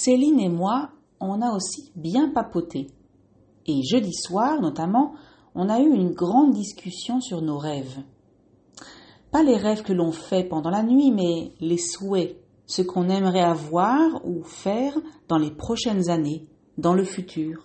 Céline et moi, on a aussi bien papoté. Et jeudi soir, notamment, on a eu une grande discussion sur nos rêves. Pas les rêves que l'on fait pendant la nuit, mais les souhaits, ce qu'on aimerait avoir ou faire dans les prochaines années, dans le futur.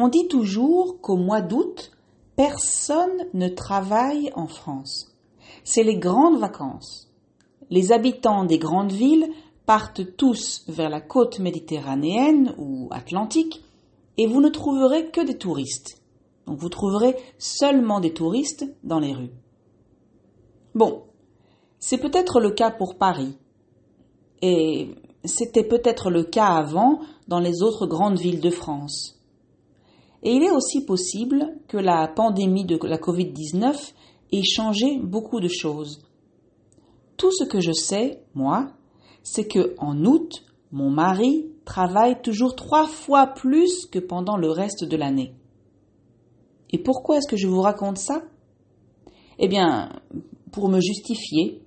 On dit toujours qu'au mois d'août, personne ne travaille en France. C'est les grandes vacances. Les habitants des grandes villes partent tous vers la côte méditerranéenne ou atlantique et vous ne trouverez que des touristes. Donc vous trouverez seulement des touristes dans les rues. Bon, c'est peut-être le cas pour Paris. Et c'était peut-être le cas avant dans les autres grandes villes de France. Et il est aussi possible que la pandémie de la Covid-19 ait changé beaucoup de choses. Tout ce que je sais, moi, c'est que en août, mon mari travaille toujours trois fois plus que pendant le reste de l'année. Et pourquoi est-ce que je vous raconte ça? Eh bien, pour me justifier.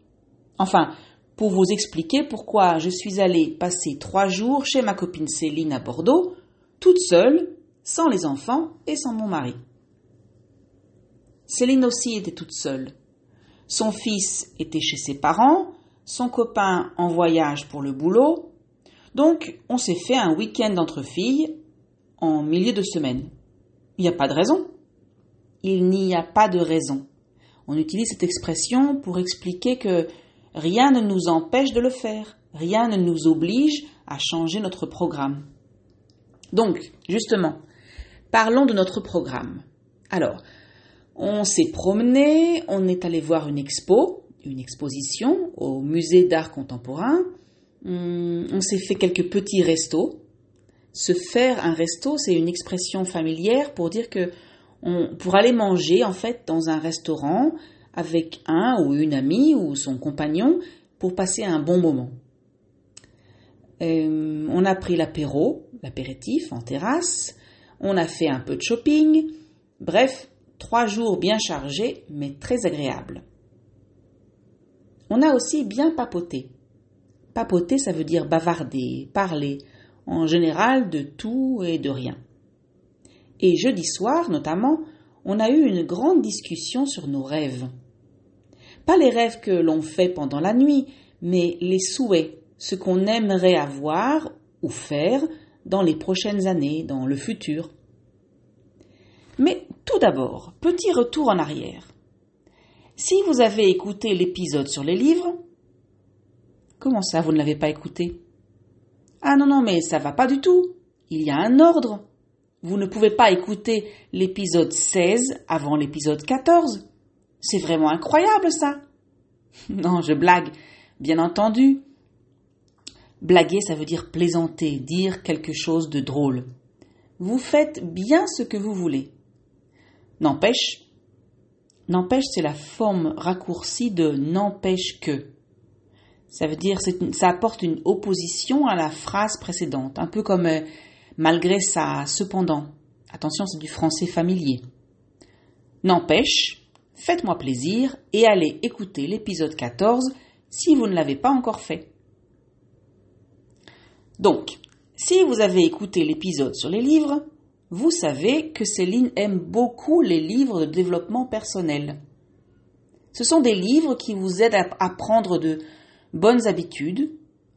Enfin, pour vous expliquer pourquoi je suis allée passer trois jours chez ma copine Céline à Bordeaux, toute seule, sans les enfants et sans mon mari. Céline aussi était toute seule. Son fils était chez ses parents, son copain en voyage pour le boulot, donc on s'est fait un week-end entre filles en milieu de semaine. Il n'y a pas de raison. Il n'y a pas de raison. On utilise cette expression pour expliquer que rien ne nous empêche de le faire, rien ne nous oblige à changer notre programme. Donc, justement, Parlons de notre programme. Alors, on s'est promené, on est allé voir une expo, une exposition au musée d'art contemporain. Hum, on s'est fait quelques petits restos. Se faire un resto, c'est une expression familière pour dire que pour aller manger en fait dans un restaurant avec un ou une amie ou son compagnon pour passer un bon moment. Hum, on a pris l'apéro, l'apéritif en terrasse on a fait un peu de shopping, bref, trois jours bien chargés, mais très agréables. On a aussi bien papoté. Papoter, ça veut dire bavarder, parler, en général de tout et de rien. Et jeudi soir, notamment, on a eu une grande discussion sur nos rêves. Pas les rêves que l'on fait pendant la nuit, mais les souhaits, ce qu'on aimerait avoir ou faire dans les prochaines années, dans le futur. Mais tout d'abord, petit retour en arrière. Si vous avez écouté l'épisode sur les livres, comment ça vous ne l'avez pas écouté? Ah non, non, mais ça va pas du tout. Il y a un ordre. Vous ne pouvez pas écouter l'épisode 16 avant l'épisode 14. C'est vraiment incroyable ça. Non, je blague, bien entendu. Blaguer, ça veut dire plaisanter, dire quelque chose de drôle. Vous faites bien ce que vous voulez. N'empêche, n'empêche, c'est la forme raccourcie de n'empêche que. Ça veut dire, ça apporte une opposition à la phrase précédente, un peu comme euh, malgré ça, cependant. Attention, c'est du français familier. N'empêche, faites-moi plaisir et allez écouter l'épisode 14 si vous ne l'avez pas encore fait. Donc, si vous avez écouté l'épisode sur les livres, vous savez que Céline aime beaucoup les livres de développement personnel. Ce sont des livres qui vous aident à prendre de bonnes habitudes,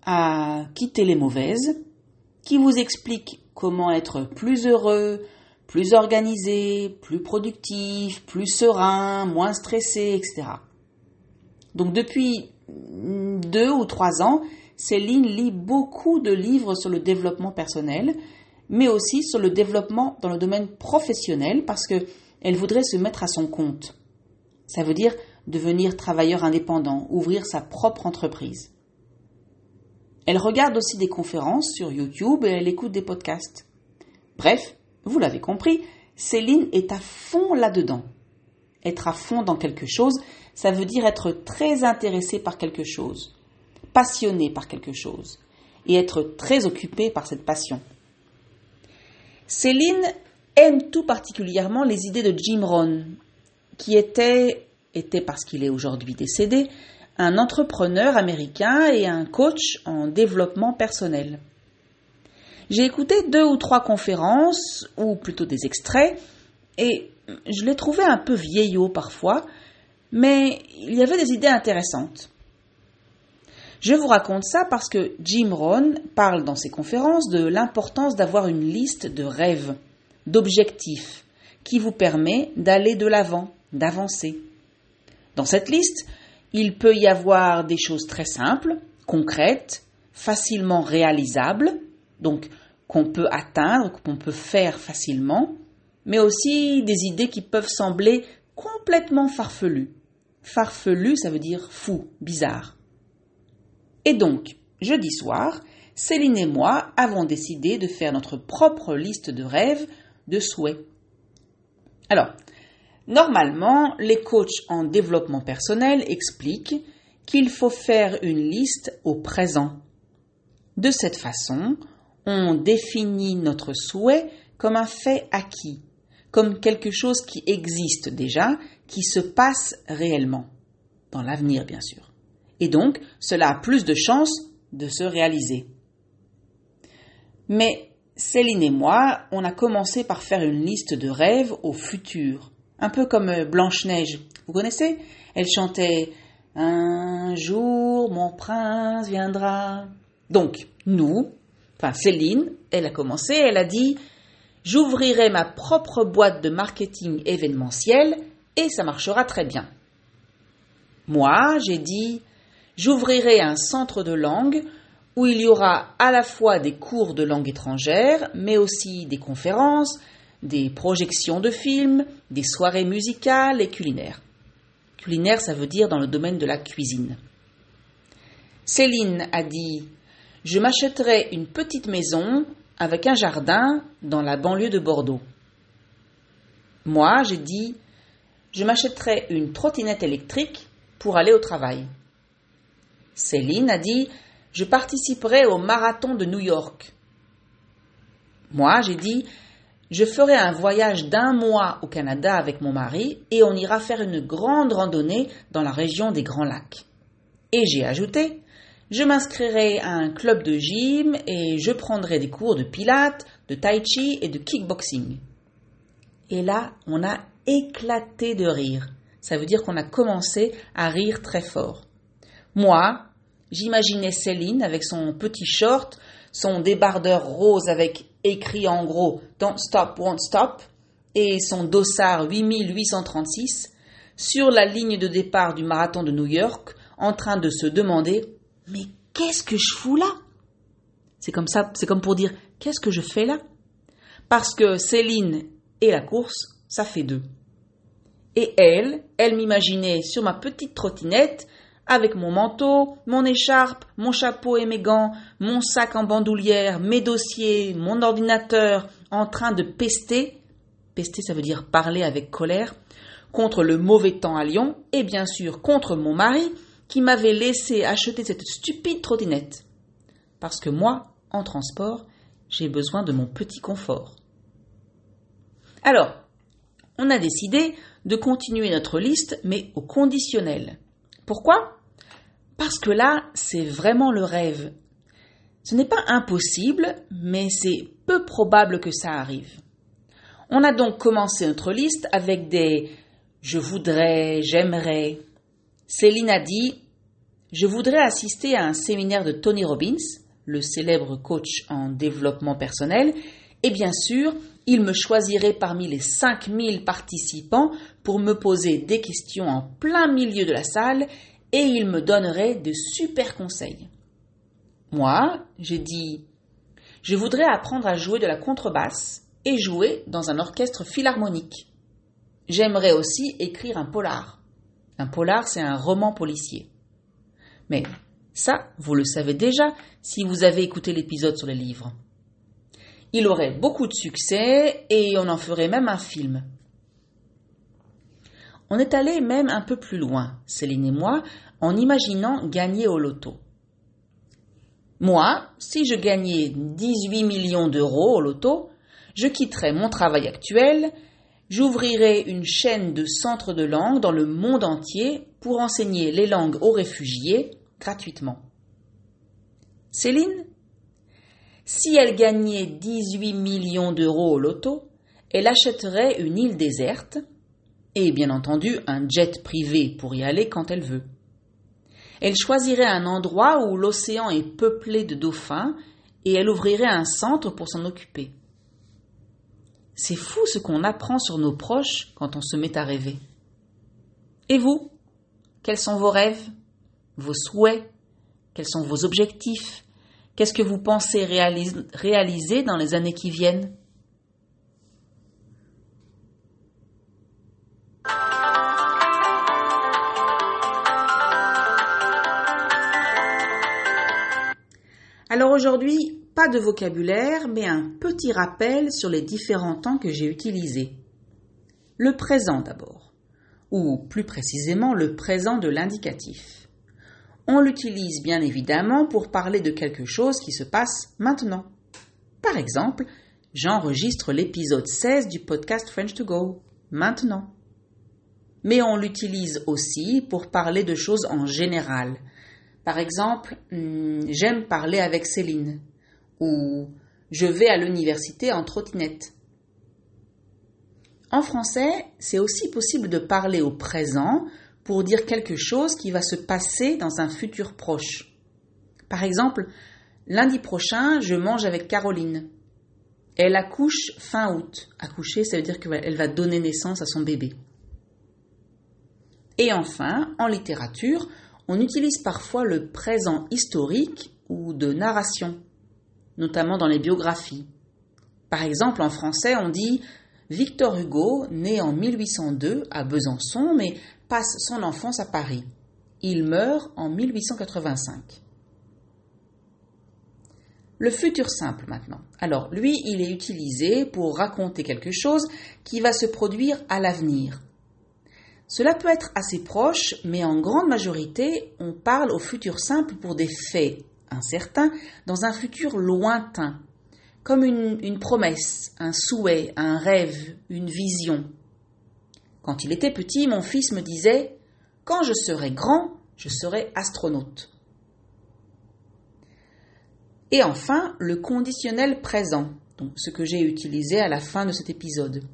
à quitter les mauvaises, qui vous expliquent comment être plus heureux, plus organisé, plus productif, plus serein, moins stressé, etc. Donc depuis deux ou trois ans, Céline lit beaucoup de livres sur le développement personnel mais aussi sur le développement dans le domaine professionnel parce qu'elle voudrait se mettre à son compte. Ça veut dire devenir travailleur indépendant, ouvrir sa propre entreprise. Elle regarde aussi des conférences sur YouTube et elle écoute des podcasts. Bref, vous l'avez compris, Céline est à fond là-dedans. Être à fond dans quelque chose, ça veut dire être très intéressé par quelque chose, passionné par quelque chose, et être très occupé par cette passion. Céline aime tout particulièrement les idées de Jim Rohn, qui était, était parce qu'il est aujourd'hui décédé, un entrepreneur américain et un coach en développement personnel. J'ai écouté deux ou trois conférences, ou plutôt des extraits, et je l'ai trouvé un peu vieillot parfois, mais il y avait des idées intéressantes. Je vous raconte ça parce que Jim Rohn parle dans ses conférences de l'importance d'avoir une liste de rêves, d'objectifs, qui vous permet d'aller de l'avant, d'avancer. Dans cette liste, il peut y avoir des choses très simples, concrètes, facilement réalisables, donc qu'on peut atteindre, qu'on peut faire facilement, mais aussi des idées qui peuvent sembler complètement farfelues. Farfelu, ça veut dire fou, bizarre. Et donc, jeudi soir, Céline et moi avons décidé de faire notre propre liste de rêves, de souhaits. Alors, Normalement, les coachs en développement personnel expliquent qu'il faut faire une liste au présent. De cette façon, on définit notre souhait comme un fait acquis, comme quelque chose qui existe déjà, qui se passe réellement, dans l'avenir bien sûr. Et donc, cela a plus de chances de se réaliser. Mais Céline et moi, on a commencé par faire une liste de rêves au futur, un peu comme euh, Blanche-Neige. Vous connaissez? Elle chantait Un jour mon prince viendra. Donc, nous, enfin Céline, elle a commencé, elle a dit J'ouvrirai ma propre boîte de marketing événementiel et ça marchera très bien. Moi, j'ai dit J'ouvrirai un centre de langue où il y aura à la fois des cours de langue étrangère, mais aussi des conférences, des projections de films, des soirées musicales et culinaires. Culinaire, ça veut dire dans le domaine de la cuisine. Céline a dit Je m'achèterai une petite maison avec un jardin dans la banlieue de Bordeaux. Moi, j'ai dit Je m'achèterai une trottinette électrique pour aller au travail. Céline a dit Je participerai au marathon de New York. Moi, j'ai dit je ferai un voyage d'un mois au Canada avec mon mari et on ira faire une grande randonnée dans la région des Grands Lacs. Et j'ai ajouté, je m'inscrirai à un club de gym et je prendrai des cours de pilates, de tai chi et de kickboxing. Et là, on a éclaté de rire. Ça veut dire qu'on a commencé à rire très fort. Moi, j'imaginais Céline avec son petit short, son débardeur rose avec écrit en gros Don't Stop, Won't Stop et son dossard 8836 sur la ligne de départ du marathon de New York en train de se demander Mais qu'est-ce que je fous là? C'est comme ça, c'est comme pour dire Qu'est-ce que je fais là? Parce que Céline et la course, ça fait deux. Et elle, elle m'imaginait sur ma petite trottinette avec mon manteau, mon écharpe, mon chapeau et mes gants, mon sac en bandoulière, mes dossiers, mon ordinateur, en train de pester, pester ça veut dire parler avec colère, contre le mauvais temps à Lyon, et bien sûr contre mon mari, qui m'avait laissé acheter cette stupide trottinette. Parce que moi, en transport, j'ai besoin de mon petit confort. Alors, on a décidé de continuer notre liste, mais au conditionnel. Pourquoi? Parce que là, c'est vraiment le rêve. Ce n'est pas impossible, mais c'est peu probable que ça arrive. On a donc commencé notre liste avec des je voudrais, j'aimerais. Céline a dit Je voudrais assister à un séminaire de Tony Robbins, le célèbre coach en développement personnel, et bien sûr, il me choisirait parmi les 5000 participants pour me poser des questions en plein milieu de la salle et il me donnerait de super conseils. Moi, j'ai dit Je voudrais apprendre à jouer de la contrebasse et jouer dans un orchestre philharmonique. J'aimerais aussi écrire un polar. Un polar, c'est un roman policier. Mais ça, vous le savez déjà si vous avez écouté l'épisode sur les livres. Il aurait beaucoup de succès et on en ferait même un film. On est allé même un peu plus loin, Céline et moi, en imaginant gagner au loto. Moi, si je gagnais 18 millions d'euros au loto, je quitterais mon travail actuel, j'ouvrirais une chaîne de centres de langue dans le monde entier pour enseigner les langues aux réfugiés gratuitement. Céline Si elle gagnait 18 millions d'euros au loto, elle achèterait une île déserte et bien entendu un jet privé pour y aller quand elle veut. Elle choisirait un endroit où l'océan est peuplé de dauphins et elle ouvrirait un centre pour s'en occuper. C'est fou ce qu'on apprend sur nos proches quand on se met à rêver. Et vous? Quels sont vos rêves Vos souhaits? Quels sont vos objectifs? Qu'est-ce que vous pensez réaliser dans les années qui viennent? Alors aujourd'hui, pas de vocabulaire, mais un petit rappel sur les différents temps que j'ai utilisés. Le présent d'abord, ou plus précisément le présent de l'indicatif. On l'utilise bien évidemment pour parler de quelque chose qui se passe maintenant. Par exemple, j'enregistre l'épisode 16 du podcast French to Go, maintenant. Mais on l'utilise aussi pour parler de choses en général, par exemple, hmm, j'aime parler avec Céline ou je vais à l'université en trottinette. En français, c'est aussi possible de parler au présent pour dire quelque chose qui va se passer dans un futur proche. Par exemple, lundi prochain, je mange avec Caroline. Elle accouche fin août. Accoucher, ça veut dire qu'elle va donner naissance à son bébé. Et enfin, en littérature, on utilise parfois le présent historique ou de narration, notamment dans les biographies. Par exemple, en français, on dit Victor Hugo, né en 1802 à Besançon, mais passe son enfance à Paris. Il meurt en 1885. Le futur simple maintenant. Alors, lui, il est utilisé pour raconter quelque chose qui va se produire à l'avenir, cela peut être assez proche, mais en grande majorité, on parle au futur simple pour des faits incertains dans un futur lointain, comme une, une, promesse, un souhait, un rêve, une vision. Quand il était petit, mon fils me disait Quand je serai grand, je serai astronaute. Et enfin, le conditionnel présent, ce que j'ai utilisé à la fin de cet épisode.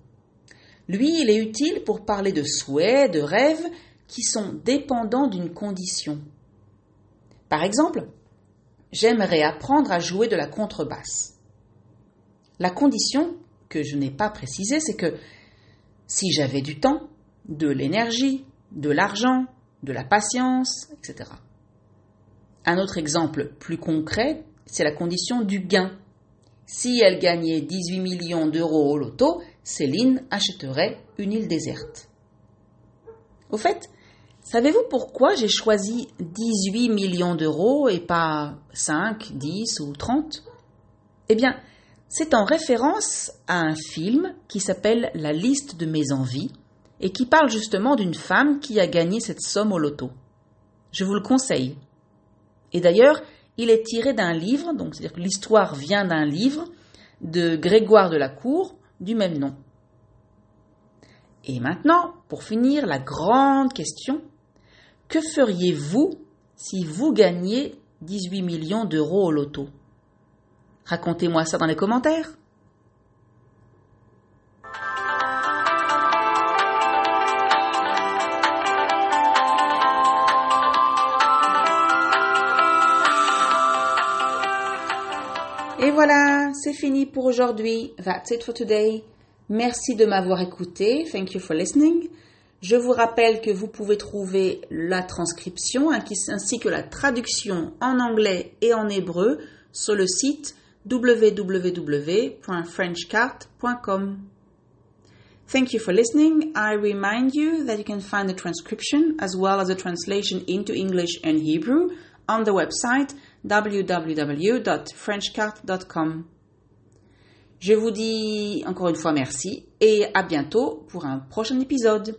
Lui, il est utile pour parler de souhaits, de rêves qui sont dépendants d'une condition. Par exemple, j'aimerais apprendre à jouer de la contrebasse. La condition, que je n'ai pas précisée, c'est que si j'avais du temps, de l'énergie, de l'argent, de la patience, etc. Un autre exemple plus concret, c'est la condition du gain. Si elle gagnait 18 millions d'euros au loto, Céline achèterait une île déserte. Au fait, savez-vous pourquoi j'ai choisi 18 millions d'euros et pas 5, 10 ou 30 Eh bien, c'est en référence à un film qui s'appelle La liste de mes envies et qui parle justement d'une femme qui a gagné cette somme au loto. Je vous le conseille. Et d'ailleurs, il est tiré d'un livre, donc c'est-à-dire que l'histoire vient d'un livre de Grégoire de la Cour, du même nom. Et maintenant, pour finir, la grande question, que feriez-vous si vous gagniez 18 millions d'euros au loto? Racontez-moi ça dans les commentaires. Et voilà, c'est fini pour aujourd'hui. That's it for today. Merci de m'avoir écouté. Thank you for listening. Je vous rappelle que vous pouvez trouver la transcription ainsi que la traduction en anglais et en hébreu sur le site www.frenchcart.com. Thank you for listening. I remind you that you can find the transcription as well as a translation into English and Hebrew on the website www.frenchcart.com. Je vous dis encore une fois merci et à bientôt pour un prochain épisode.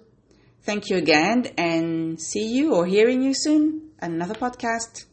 Thank you again and see you or hearing you soon. Another podcast.